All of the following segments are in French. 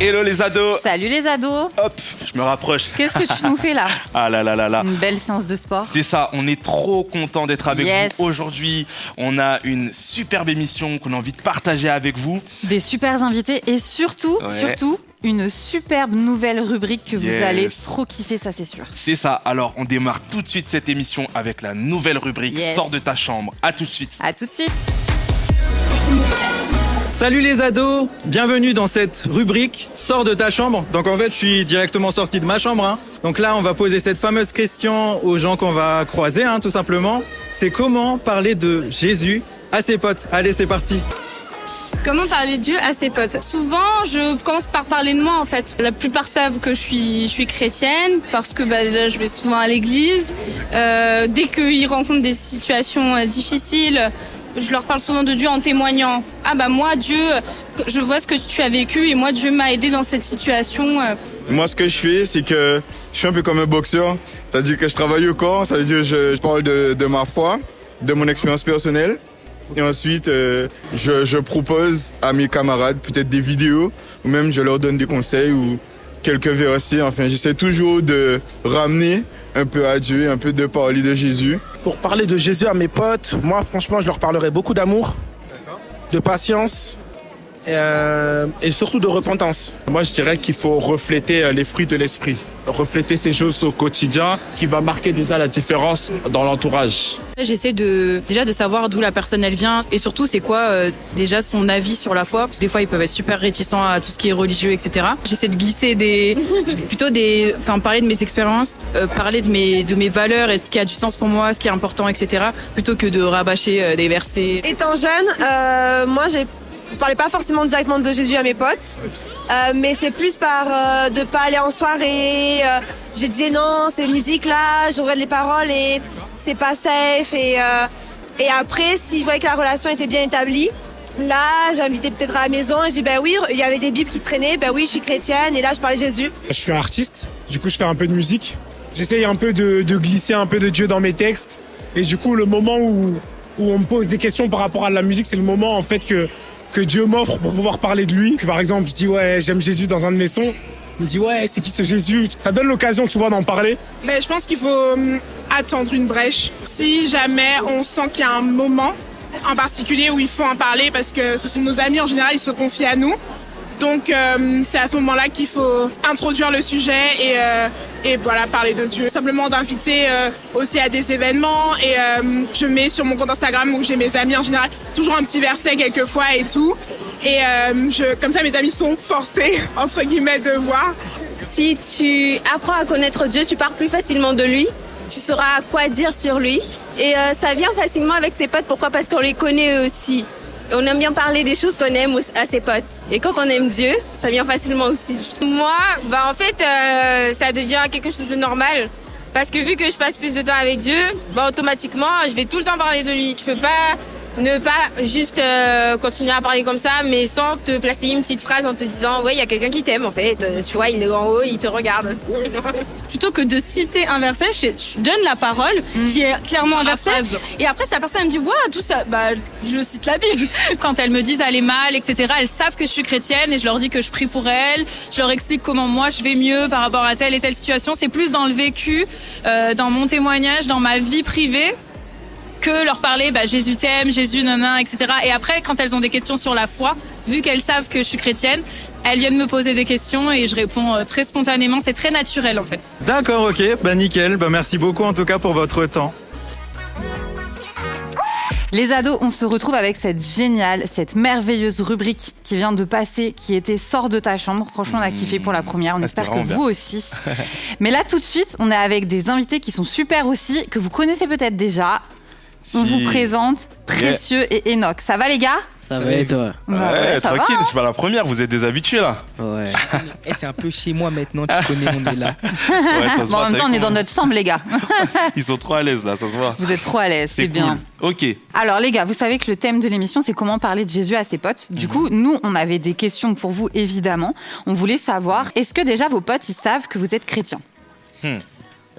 Hello les ados Salut les ados Hop, je me rapproche. Qu'est-ce que tu nous fais là Ah là là là là Une belle séance de sport C'est ça, on est trop content d'être avec Yes. vous aujourd'hui. On a une superbe émission qu'on a envie de partager avec vous. Des super invités et surtout, Ouais. surtout, une superbe nouvelle rubrique que vous allez trop kiffer, ça c'est sûr. C'est ça, alors on démarre tout de suite cette émission avec la nouvelle rubrique Yes. Sors de ta chambre. À tout de suite. À tout de suite Salut les ados, bienvenue dans cette rubrique Sors de ta chambre. Donc en fait, je suis directement sorti de ma chambre. hein. Donc là, on va poser cette fameuse question aux gens qu'on va croiser, hein, tout simplement. C'est comment parler de Jésus à ses potes. Allez, c'est parti. Comment parler de Dieu à ses potes? Souvent, je commence par parler de moi en fait. La plupart savent que je suis, chrétienne parce que bah, je vais souvent à l'église. Euh, dès qu'ils rencontrent des situations euh, difficiles, je leur parle souvent de Dieu en témoignant. Ah bah moi, Dieu, je vois ce que tu as vécu et moi, Dieu m'a aidé dans cette situation. euh. Moi, ce que je fais, c'est que je suis un peu comme un boxeur. C'est-à-dire que je travaille au corps, ça veut dire que je, parle de, ma foi, de mon expérience personnelle. Et ensuite, euh, je, je propose à mes camarades peut-être des vidéos, ou même je leur donne des conseils ou quelques versets. Enfin, j'essaie toujours de ramener un peu à Dieu, un peu de parler de Jésus. Pour parler de Jésus à mes potes, moi franchement je leur parlerai beaucoup d'amour, de patience euh, et surtout de repentance. Moi, je dirais qu'il faut refléter euh, les fruits de l'esprit, refléter ces choses au quotidien qui va marquer déjà la différence dans l'entourage. J'essaie de déjà de savoir d'où la personne elle vient et surtout c'est quoi euh, déjà son avis sur la foi parce que des fois ils peuvent être super réticents à tout ce qui est religieux etc. J'essaie de glisser des plutôt des enfin parler de mes expériences, euh, parler de mes de mes valeurs et de ce qui a du sens pour moi, ce qui est important etc. Plutôt que de rabâcher euh, des versets. Étant jeune, euh, moi, j'ai je parlais pas forcément directement de Jésus à mes potes, euh, mais c'est plus par euh, de pas aller en soirée. euh, je disais non, ces musiques-là, je regarde les paroles et c'est pas safe. Et, euh, et après, si je voyais que la relation était bien établie, là, j'invitais peut-être à la maison et je dis ben oui, il y avait des bibles qui traînaient, ben oui, je suis chrétienne et là, je parlais Jésus. Je suis artiste, du coup je fais un peu de musique. J'essaye un peu de, de glisser un peu de Dieu dans mes textes. Et du coup le moment où, où on me pose des questions par rapport à la musique, c'est le moment en fait que, que Dieu m'offre pour pouvoir parler de lui. Que par exemple je dis ouais j'aime Jésus dans un de mes sons. Il me dit ouais c'est qui ce Jésus? Ça donne l'occasion tu vois d'en parler. Mais je pense qu'il faut hum, attendre une brèche. Si jamais on sent qu'il y a un moment en particulier où il faut en parler parce que ce sont nos amis en général, ils se confient à nous. Donc euh, c'est à ce moment-là qu'il faut introduire le sujet et, euh, et voilà parler de Dieu. Simplement d'inviter euh, aussi à des événements et euh, je mets sur mon compte Instagram où j'ai mes amis en général toujours un petit verset quelquefois et tout. Et euh, je, comme ça mes amis sont forcés entre guillemets de voir. Si tu apprends à connaître Dieu, tu pars plus facilement de lui. Tu sauras quoi dire sur lui. Et euh, ça vient facilement avec ses potes. Pourquoi? Parce qu'on les connaît aussi. On aime bien parler des choses qu'on aime à ses potes. Et quand on aime Dieu, ça vient facilement aussi. Moi, bah en fait, euh, ça devient quelque chose de normal. Parce que vu que je passe plus de temps avec Dieu, bah automatiquement, je vais tout le temps parler de lui. Je peux pas ne pas juste euh, continuer à parler comme ça, mais sans te placer une petite phrase en te disant, ouais, il y a quelqu'un qui t'aime en fait. Euh, Tu vois, il est en haut, il te regarde. Plutôt que de citer un verset, je, donne la parole qui est clairement un verset. Et après, si la personne me dit, waouh, tout ça, bah, je cite la Bible. Quand elles me disent aller mal etc. Elles savent que je suis chrétienne et je leur dis que je prie pour elles. Je leur explique comment moi je vais mieux par rapport à telle et telle situation. C'est plus dans le vécu, euh, dans mon témoignage, dans ma vie privée que leur parler bah, Jésus t'aime, Jésus nanana, etc. Et après, quand elles ont des questions sur la foi, vu qu'elles savent que je suis chrétienne, elles viennent me poser des questions et je réponds euh, très spontanément. C'est très naturel en fait. D'accord, ok, bah nickel. Bah merci beaucoup en tout cas pour votre temps. Les ados, on se retrouve avec cette géniale, cette merveilleuse rubrique qui vient de passer, qui était Sors de ta chambre. Franchement, on a kiffé pour la première. On Ah, espère que vous aussi. Mais là, tout de suite, on est avec des invités qui sont super aussi, que vous connaissez peut-être déjà. On Si. vous présente Précieux et Enoch. Ça va les gars? Ça va et toi? Bah Ouais, ouais, ça va, tranquille, hein. c'est pas la première, vous êtes des habitués là. Ouais. Et c'est un peu chez moi maintenant, tu connais, on est là. Ouais, ça se Bon, en même t'as temps, on vu est dans comment- notre chambre, les gars. Ils sont trop à l'aise là, ça se voit. Vous êtes trop à l'aise, c'est bien. cool. Ok. Alors les gars, vous savez que le thème de l'émission, c'est comment parler de Jésus à ses potes. Du coup, nous, on avait des questions pour vous, évidemment. On voulait savoir, est-ce que déjà vos potes, ils savent que vous êtes chrétien Hmm.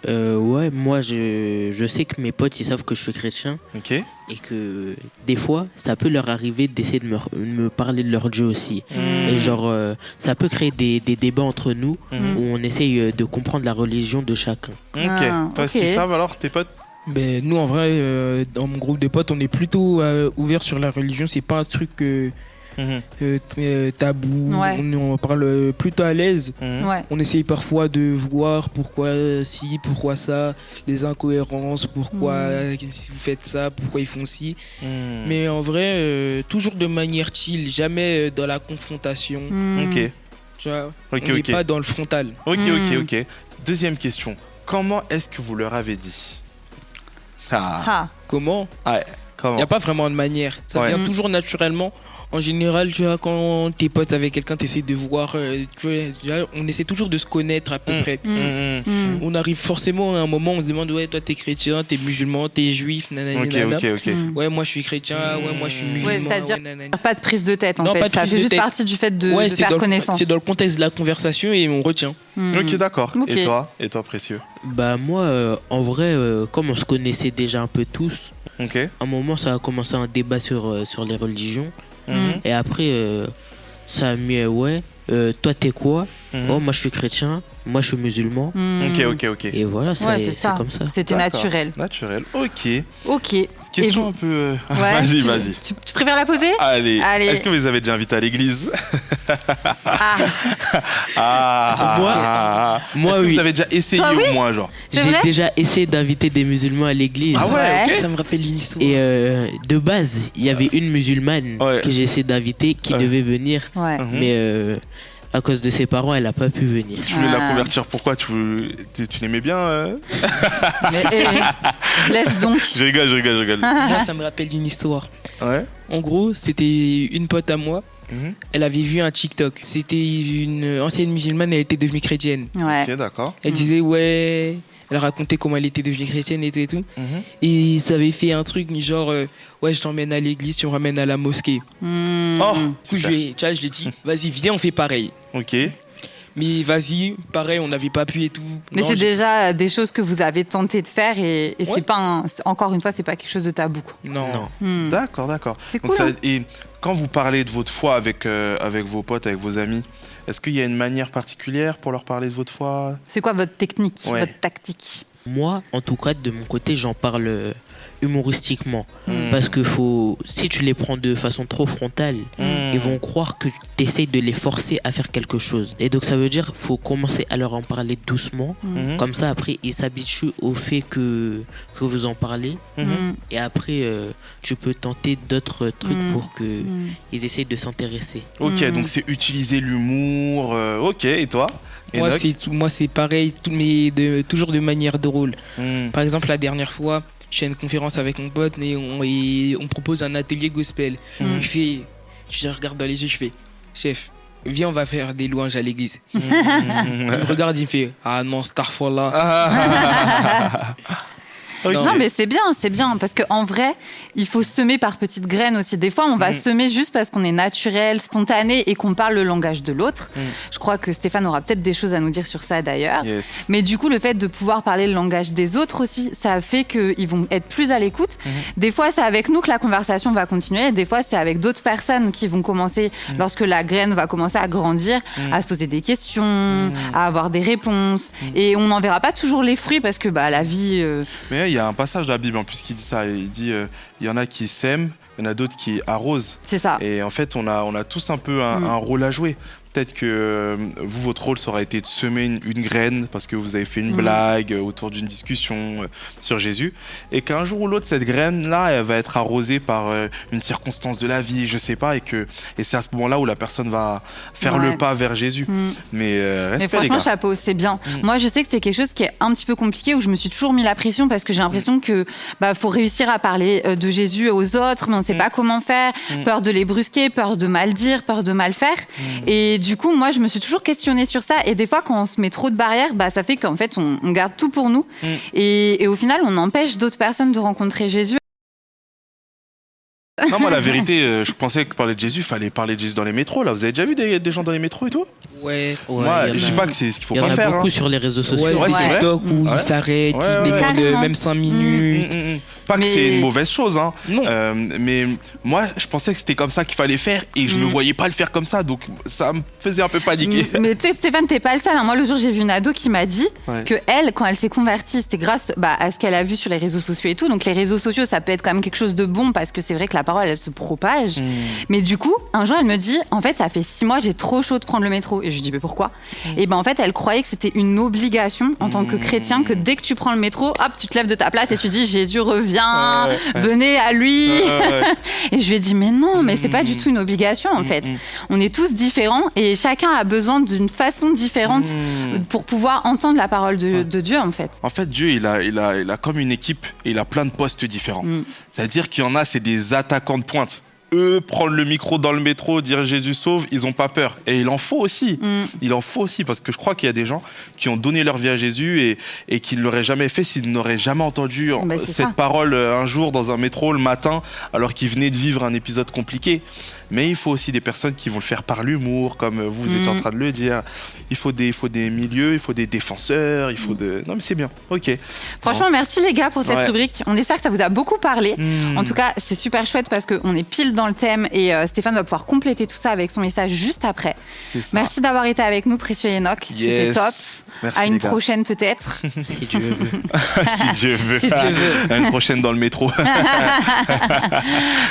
Euh, ouais, moi je, je sais que mes potes ils savent que je suis chrétien. Ok. Et que des fois, ça peut leur arriver d'essayer de me, me parler de leur Dieu aussi. Mm. Et genre, euh, ça peut créer des, des débats entre nous Mhm. où on essaye euh, de comprendre la religion de chacun. Ok. Ah, Toi, est-ce qu'ils savent alors, tes potes? Ben, nous, en vrai, euh, dans mon groupe de potes, on est plutôt euh, ouvert sur la religion. C'est pas un truc euh, Mhm. Euh, t- euh, tabou. Ouais. On, on parle euh, plutôt à l'aise. Mhm. Ouais. On essaye parfois de voir pourquoi ci, pourquoi ça, les incohérences, pourquoi euh, si vous faites ça, pourquoi ils font ci. Mhm. Mais en vrai, euh, toujours de manière chill, jamais euh, dans la confrontation. Ok. Tu vois, Ok, on n'est ok. pas dans le frontal. Ok, ok, ok. Deuxième question. Comment est-ce que vous leur avez dit? Ah. Ah. Comment? Il Comment n'y a pas vraiment de manière. Ça Ouais. vient toujours naturellement. En général, tu vois, quand t'es pote avec quelqu'un, t'essaies de voir. euh, tu vois, tu vois, on essaie toujours de se connaître à peu Mm. près. Mm. Mm. On arrive forcément à un moment, on se demande ouais, toi t'es chrétien, t'es musulman, t'es juif, nanana. Ok, nanana. ok, ok. Ouais, moi je suis chrétien, ouais, moi je suis Ouais, musulman. c'est-à-dire- nanana. Pas de prise de tête en Non, fait. pas de ça prise fait de juste tête. partie du fait de, Ouais, de faire connaissance. c'est dans le contexte de la conversation et on retient. Ok, d'accord. Et toi Et toi, précieux Bah, moi, euh, en vrai, euh, comme on se connaissait déjà un peu tous, Ok. à un moment, ça a commencé un débat sur, euh, sur les religions. Mhm. Et après, euh, ça a mis, euh, ouais, euh, toi t'es quoi Mhm. Oh, moi je suis chrétien, moi je suis musulman. Ok, ok, ok. Et voilà, Ouais, c'est comme ça. C'était naturel. Naturel. Ok. Ok. Question vous- un peu. euh, Ouais, vas-y, tu- vas-y. Tu, tu préfères la poser Allez. Allez. Est-ce que vous les avez déjà invités à l'église Ah, Ah. C'est moi. ah. Moi, Est-ce que oui. vous avez déjà essayé Toi, oui au moins, genre C'est J'ai déjà essayé d'inviter des musulmans à l'église. Ah ouais. Ça me rappelle une histoire. Et euh, de base, il y avait une musulmane Ouais. que j'ai essayé d'inviter qui Ouais. devait venir. ouais. Mhm. Mais euh, à cause de ses parents, elle a pas pu venir. Tu voulais la Ah. convertir pourquoi? Tu, tu, tu l'aimais bien euh? Mais, eh, laisse donc. Je rigole, je rigole, je rigole. Moi, ça me rappelle une histoire. Ouais. En gros, c'était une pote à moi. Mhm. Elle avait vu un TikTok. C'était une ancienne musulmane, elle était devenue chrétienne. Ouais. Ok, d'accord. Elle Mm. disait, ouais. Elle racontait comment elle était devenue chrétienne et tout et tout. Et ça avait fait un truc genre, euh, ouais, je t'emmène à l'église, tu me ramènes à la mosquée. Mm. Oh Du coup, je lui ai- tu vois, je lui ai dit, vas-y, viens, on fait pareil. Ok. Mais vas-y, pareil, on n'avait pas pu et tout. Mais c'est déjà des choses que vous avez tenté de faire et, et Ouais. c'est pas un- encore une fois c'est pas quelque chose de tabou. quoi. Non. Non. Hmm. D'accord, d'accord. C'est Donc cool. ça- hein. Et quand vous parlez de votre foi avec, euh, avec vos potes, avec vos amis, est-ce qu'il y a une manière particulière pour leur parler de votre foi? C'est quoi votre technique, Ouais. votre tactique? Moi, en tout cas, de mon côté, j'en parle euh, humoristiquement. Hmm. Parce que faut, si tu les prends de façon trop frontale, Hmm. ils vont croire que tu essayes de les forcer à faire quelque chose. Et donc ça veut dire faut commencer à leur en parler doucement. Mhm. Comme ça, après, ils s'habituent au fait que, que vous en parlez. Et après, euh, tu peux tenter d'autres trucs Mm. pour que ils essayent de s'intéresser. Ok, donc c'est utiliser l'humour. euh, ok, et toi? Moi, c'est moi, c'est pareil, mais de, toujours de manière drôle. Hmm. Par exemple, la dernière fois, je suis à une conférence avec mon pote et on, et on propose un atelier gospel. Mm. Je fais, je regarde dans les yeux, je fais, chef, viens, on va faire des louanges à l'église. Hmm. Il me regarde, il me fait, ah non, Starfall Ah. Non mais c'est bien, c'est bien parce que en vrai, il faut semer par petites graines aussi. Des fois, on va Mhm. semer juste parce qu'on est naturel, spontané et qu'on parle le langage de l'autre. Mhm. Je crois que Stéphane aura peut-être des choses à nous dire sur ça d'ailleurs. Yes. Mais du coup, le fait de pouvoir parler le langage des autres aussi, ça fait qu'ils vont être plus à l'écoute. Mhm. Des fois, c'est avec nous que la conversation va continuer. Des fois, c'est avec d'autres personnes qui vont commencer, lorsque la graine va commencer à grandir, à se poser des questions, à avoir des réponses. Et on n'en verra pas toujours les fruits parce que bah, la vie... euh, Mais il y a un passage de la Bible en plus qui dit ça. Il dit euh, il y en a qui sèment, il y en a d'autres qui arrosent. c'est ça. Et en fait, on a, on a tous un peu un, Mm. un rôle à jouer. Peut-être que euh, vous, votre rôle, ça aurait été de semer une, une graine parce que vous avez fait une Mm. blague euh, autour d'une discussion euh, sur Jésus. Et qu'un jour ou l'autre, cette graine-là, elle va être arrosée par une circonstance de la vie, je sais pas. Et, que, et c'est à ce moment-là où la personne va faire Ouais. le pas vers Jésus. Mm. Mais euh, Mais respect, les franchement, gars. chapeau, c'est bien. Mm. Moi, je sais que c'est quelque chose qui est un petit peu compliqué, où je me suis toujours mis la pression parce que j'ai l'impression que bah faut réussir à parler de Jésus aux autres, mais on sait Mm. pas comment faire. Peur de les brusquer, peur de mal dire, peur de mal faire. Et du coup, moi, je me suis toujours questionnée sur ça. Et des fois, quand on se met trop de barrières, bah ça fait qu'en fait, on, on garde tout pour nous. Mm. Et, et au final, on empêche d'autres personnes de rencontrer Jésus. Non, moi, la vérité, euh, je pensais que parler de Jésus, fallait parler de Jésus dans les métros. Là, vous avez déjà vu des, des gens dans les métros et tout? Ouais. Moi, il y en je dis pas que c'est ce qu'il faut il y en pas a faire. beaucoup hein. sur les réseaux sociaux. Ouais, Ouais, sur c'est vrai. TikTok où Ouais. ils s'arrêtent, Ouais, ils ouais, carrément. même 5 Mm, minutes. mm. Pas que c'est une mauvaise chose, hein. Non. Euh, mais moi, je pensais que c'était comme ça qu'il fallait faire et je me Mm. voyais pas le faire comme ça, donc ça me faisait un peu paniquer. Mais tu sais, Stéphane, t'es pas le seul. hein. Moi, le jour, j'ai vu une ado qui m'a dit Ouais. que elle, quand elle s'est convertie, c'était grâce bah, à ce qu'elle a vu sur les réseaux sociaux et tout. Donc, les réseaux sociaux, ça peut être quand même quelque chose de bon parce que c'est vrai que la parole, elle se propage. Mm. Mais du coup, un jour, elle me dit, en fait, ça fait six mois, j'ai trop chaud de prendre le métro. Et je lui dis, mais pourquoi Et ben, en fait, elle croyait que c'était une obligation en tant que chrétien que dès que tu prends le métro, hop, tu te lèves de ta place et tu dis, Jésus revient, Ouais. venez à lui. Et je lui ai dit, mais non, mais c'est pas du tout une obligation en fait. On est tous différents et chacun a besoin d'une façon différente Mm. pour pouvoir entendre la parole de, de Dieu en fait. En fait, Dieu, il a, il, a, il a comme une équipe et il a plein de postes différents. Mm. C'est-à-dire qu'il y en a, c'est des attaquants de pointe. Eux, prendre le micro dans le métro, dire Jésus sauve, ils ont pas peur. Et il en faut aussi. Mm. Il en faut aussi parce que je crois qu'il y a des gens qui ont donné leur vie à Jésus et, et qui ne l'auraient jamais fait s'ils n'auraient jamais entendu Bah, cette ça. parole euh, un jour dans un métro le matin alors qu'ils venaient de vivre un épisode compliqué. Mais il faut aussi des personnes qui vont le faire par l'humour, comme vous, Mm. en train de le dire. Il faut des, il faut des milieux, il faut des défenseurs, il faut de. Non mais c'est bien. Ok. Franchement, merci les gars pour cette Ouais. rubrique. On espère que ça vous a beaucoup parlé. Mm. En tout cas, c'est super chouette parce qu'on est pile dans le thème et euh, Stéphane va pouvoir compléter tout ça avec son message juste après. C'est ça. Merci d'avoir été avec nous, précieux Enoch. C'était top. Merci, à une prochaine peut-être. Si Dieu veut. si Dieu veut. Si Dieu veut. À une prochaine dans le métro.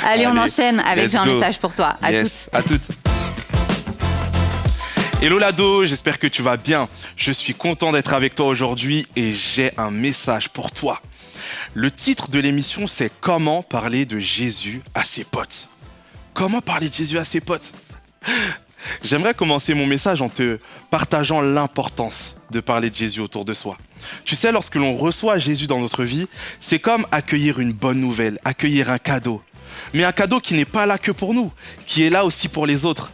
Allez, on enchaîne avec j'ai un message pour toi. À yes, à toutes. Hello Lado, j'espère que tu vas bien. Je suis content d'être avec toi aujourd'hui et j'ai un message pour toi. Le titre de l'émission c'est Comment parler de Jésus à ses potes. Comment parler de Jésus à ses potes? J'aimerais commencer mon message en te partageant l'importance de parler de Jésus autour de soi. Tu sais, lorsque l'on reçoit Jésus dans notre vie, c'est comme accueillir une bonne nouvelle, accueillir un cadeau. Mais un cadeau qui n'est pas là que pour nous, qui est là aussi pour les autres.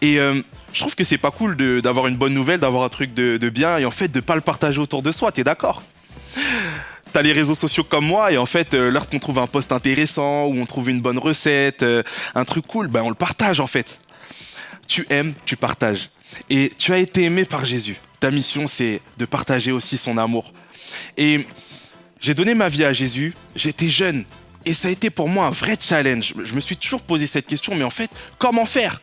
Et euh, je trouve que c'est pas cool d'avoir une bonne nouvelle, d'avoir un truc de, de bien et en fait de pas le partager autour de soi, t'es d'accord? T'as les réseaux sociaux comme moi et en fait, euh, lorsqu'on trouve un post intéressant ou on trouve une bonne recette, euh, un truc cool, ben on le partage en fait. Tu aimes, tu partages. Et tu as été aimé par Jésus. Ta mission, c'est de partager aussi son amour. Et j'ai donné ma vie à Jésus, j'étais jeune. Et ça a été pour moi un vrai challenge. Je me suis toujours posé cette question, mais en fait, comment faire?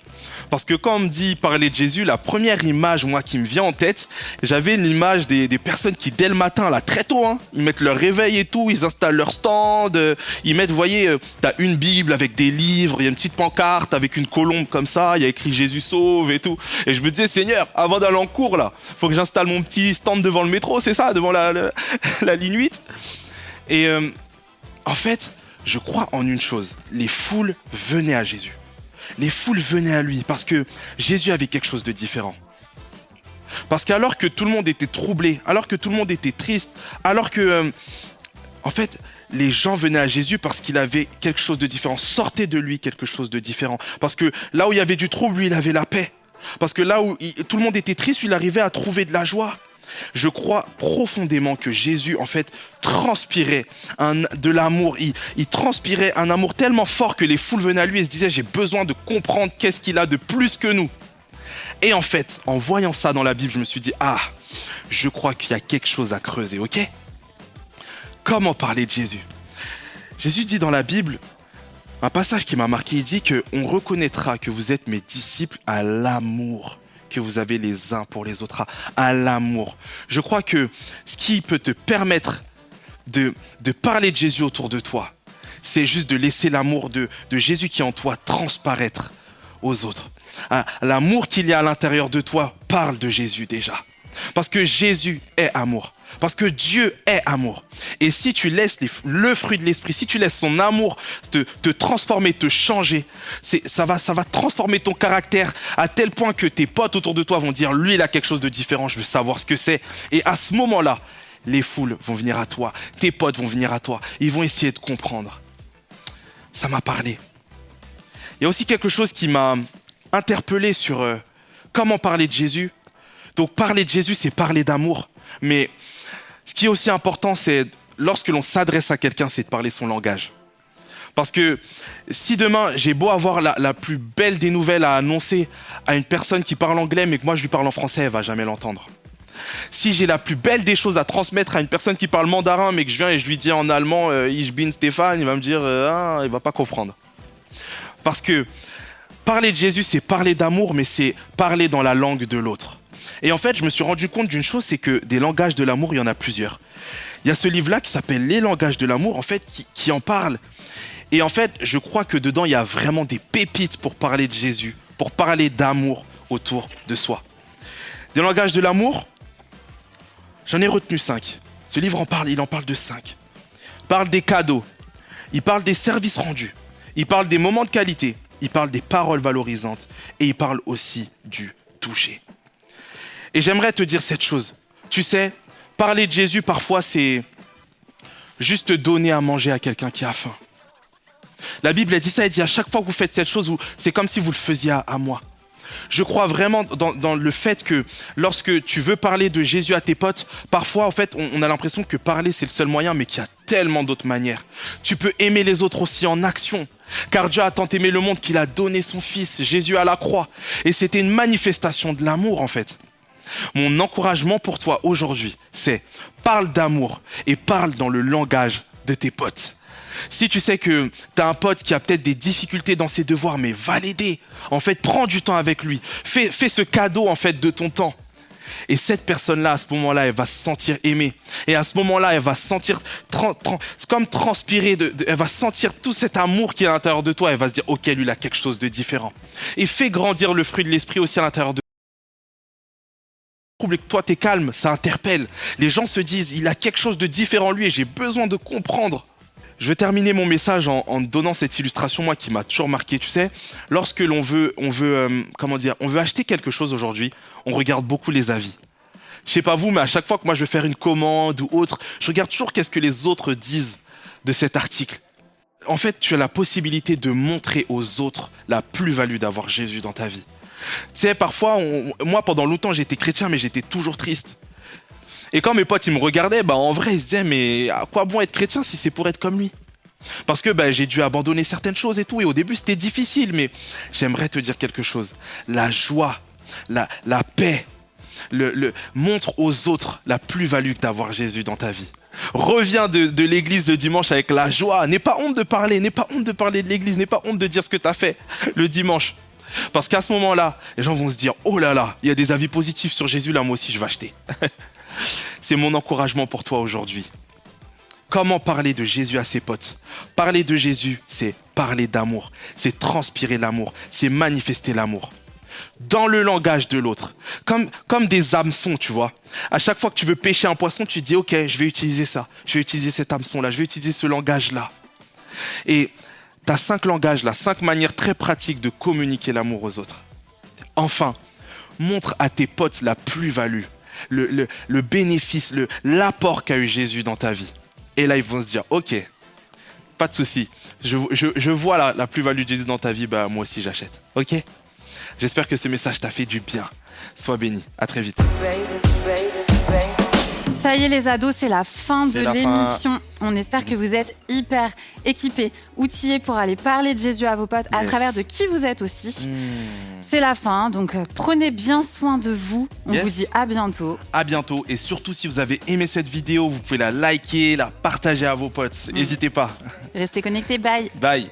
Parce que quand on me dit parler de Jésus, la première image, moi, qui me vient en tête, j'avais l'image des, personnes qui, dès le matin, là, très tôt, hein, ils mettent leur réveil et tout, ils installent leur stand, euh, ils mettent, vous voyez, euh, t'as une Bible avec des livres, il y a une petite pancarte avec une colombe comme ça, il y a écrit Jésus sauve et tout. Et je me disais, Seigneur, avant d'aller en cours, là, faut que j'installe mon petit stand devant le métro, c'est ça, devant la ligne 8. Et euh, en fait, je crois en une chose. Les foules venaient à Jésus. Les foules venaient à lui parce que Jésus avait quelque chose de différent. Parce qu'alors que tout le monde était troublé, alors que tout le monde était triste, alors que, euh, en fait, les gens venaient à Jésus parce qu'il avait quelque chose de différent, sortait de lui quelque chose de différent. Parce que là où il y avait du trouble, lui, il avait la paix. Parce que là où tout le monde était triste, il arrivait à trouver de la joie. Je crois profondément que Jésus, en fait, transpirait de l'amour. Il, il transpirait un amour tellement fort que les foules venaient à lui et se disaient, j'ai besoin de comprendre qu'est-ce qu'il a de plus que nous. Et en fait, en voyant ça dans la Bible, je me suis dit, ah, je crois qu'il y a quelque chose à creuser, ok? Comment parler de Jésus? Jésus dit dans la Bible, un passage qui m'a marqué, il dit que on reconnaîtra que vous êtes mes disciples à l'amour que vous avez les uns pour les autres, à, l'amour. Je crois que ce qui peut te permettre de, de parler de Jésus autour de toi, c'est juste de laisser l'amour de, de Jésus qui est en toi transparaître aux autres. Ah, L'amour qu'il y a à l'intérieur de toi parle de Jésus déjà. Parce que Jésus est amour. Parce que Dieu est amour. Et si tu laisses le fruit de l'esprit, si tu laisses son amour te, transformer, te changer, ça va, ça va transformer ton caractère à tel point que tes potes autour de toi vont dire, lui, il a quelque chose de différent, je veux savoir ce que c'est. Et à ce moment-là, les foules vont venir à toi, tes potes vont venir à toi, ils vont essayer de comprendre. Ça m'a parlé. Il y a aussi quelque chose qui m'a interpellé sur euh, comment parler de Jésus. Donc parler de Jésus, c'est parler d'amour. Mais ce qui est aussi important, c'est lorsque l'on s'adresse à quelqu'un, c'est de parler son langage. Parce que si demain j'ai beau avoir la, plus belle des nouvelles à annoncer à une personne qui parle anglais mais que moi je lui parle en français, elle va jamais l'entendre. Si j'ai la plus belle des choses à transmettre à une personne qui parle mandarin mais que je viens et je lui dis en allemand euh, Ich bin Stéphane, il va me dire euh, ah, il va pas comprendre. Parce que parler de Jésus, c'est parler d'amour, mais c'est parler dans la langue de l'autre. Et en fait, je me suis rendu compte d'une chose, c'est que des langages de l'amour, il y en a plusieurs. Il y a ce livre-là qui s'appelle Les langages de l'amour, en fait, qui, en parle. Et en fait, je crois que dedans, il y a vraiment des pépites pour parler de Jésus, pour parler d'amour autour de soi. Des langages de l'amour, j'en ai retenu cinq. Ce livre en parle, il en parle de cinq. Il parle des cadeaux, il parle des services rendus, il parle des moments de qualité, il parle des paroles valorisantes et il parle aussi du toucher. Et j'aimerais te dire cette chose. Tu sais, parler de Jésus parfois c'est juste donner à manger à quelqu'un qui a faim. La Bible elle dit ça, elle dit à chaque fois que vous faites cette chose, c'est comme si vous le faisiez à, moi. Je crois vraiment dans, dans le fait que lorsque tu veux parler de Jésus à tes potes, parfois en fait on, on a l'impression que parler c'est le seul moyen, mais qu'il y a tellement d'autres manières. Tu peux aimer les autres aussi en action. Car Dieu a tant aimé le monde qu'il a donné son Fils, Jésus à la croix. Et c'était une manifestation de l'amour en fait. Mon encouragement pour toi aujourd'hui, c'est parle d'amour et parle dans le langage de tes potes. Si tu sais que tu as un pote qui a peut-être des difficultés dans ses devoirs, mais va l'aider. En fait, prends du temps avec lui. Fais, ce cadeau en fait de ton temps. Et cette personne-là, à ce moment-là, elle va se sentir aimée. Et à ce moment-là, elle va se sentir comme transpirer. De, de- elle va sentir tout cet amour qui est à l'intérieur de toi. Elle va se dire, ok, lui, il a quelque chose de différent. Et fais grandir le fruit de l'esprit aussi à l'intérieur de et que toi t'es calme, ça interpelle. Les gens se disent, il a quelque chose de différent en lui et j'ai besoin de comprendre. Je vais terminer mon message en, en donnant cette illustration, moi, qui m'a toujours marqué. Tu sais, lorsque l'on veut, on veut, euh, comment dire, on veut acheter quelque chose aujourd'hui, on regarde beaucoup les avis. Je sais pas vous, mais à chaque fois que moi je vais faire une commande ou autre, je regarde toujours qu'est-ce que les autres disent de cet article. En fait, tu as la possibilité de montrer aux autres la plus-value d'avoir Jésus dans ta vie. Tu sais, parfois, moi, pendant longtemps, j'étais chrétien, mais j'étais toujours triste. Et quand mes potes, ils me regardaient, bah, en vrai, ils se disaient, mais à quoi bon être chrétien si c'est pour être comme lui? Parce que bah, j'ai dû abandonner certaines choses et tout. Et au début, c'était difficile, mais j'aimerais te dire quelque chose. La joie, la, paix, le, le- montre aux autres la plus-value que d'avoir Jésus dans ta vie. Reviens de, de l'église le dimanche avec la joie. N'aie pas honte de parler, n'aie pas honte de parler de l'église, n'aie pas honte de dire ce que tu as fait le dimanche. Parce qu'à ce moment-là, les gens vont se dire, oh là là, il y a des avis positifs sur Jésus, là moi aussi je vais acheter. C'est mon encouragement pour toi aujourd'hui. Comment parler de Jésus à ses potes? Parler de Jésus, c'est parler d'amour, c'est transpirer l'amour, c'est manifester l'amour. Dans le langage de l'autre, comme, comme des hameçons, tu vois. À chaque fois que tu veux pêcher un poisson, tu dis, ok, je vais utiliser ça, je vais utiliser cet hameçon-là, je vais utiliser ce langage-là. Et tu as cinq langages là, cinq manières très pratiques de communiquer l'amour aux autres. Enfin, montre à tes potes la plus-value, le, bénéfice, l'apport qu'a eu Jésus dans ta vie. Et là, ils vont se dire, ok, pas de souci, je vois la, la plus-value de Jésus dans ta vie, bah moi aussi j'achète. Ok? J'espère que ce message t'a fait du bien. Sois béni. À très vite. Ça y est les ados, c'est la fin de l'émission. On espère que vous êtes hyper équipés, outillés pour aller parler de Jésus à vos potes à travers de qui vous êtes aussi. C'est la fin, donc euh, prenez bien soin de vous. On Yes. vous dit à bientôt. À bientôt. Et surtout, si vous avez aimé cette vidéo, vous pouvez la liker, la partager à vos potes. N'hésitez pas. Restez connectés, bye Bye.